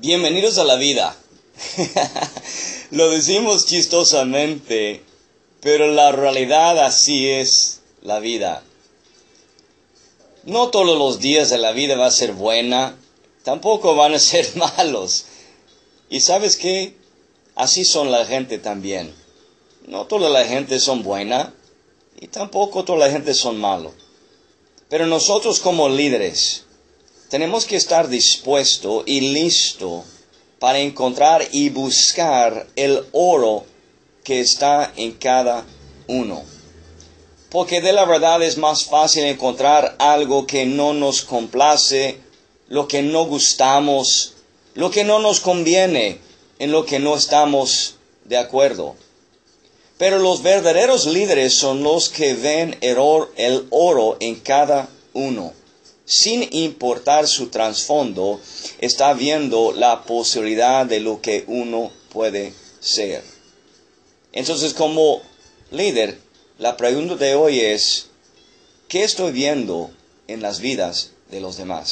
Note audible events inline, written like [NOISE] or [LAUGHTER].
Bienvenidos a la vida. [LAUGHS] Lo decimos chistosamente, pero la realidad así es la vida. No todos los días de la vida va a ser buena, tampoco van a [LAUGHS] ser malos. Y sabes qué? Así son la gente también. No toda la gente son buena y tampoco toda la gente son malo. Pero nosotros como líderes, tenemos que estar dispuesto y listo para encontrar y buscar el oro que está en cada uno. Porque de la verdad es más fácil encontrar algo que no nos complace, lo que no gustamos, lo que no nos conviene, en lo que no estamos de acuerdo. Pero los verdaderos líderes son los que ven el oro en cada uno sin importar su trasfondo, está viendo la posibilidad de lo que uno puede ser. Entonces, como líder, la pregunta de hoy es, ¿qué estoy viendo en las vidas de los demás?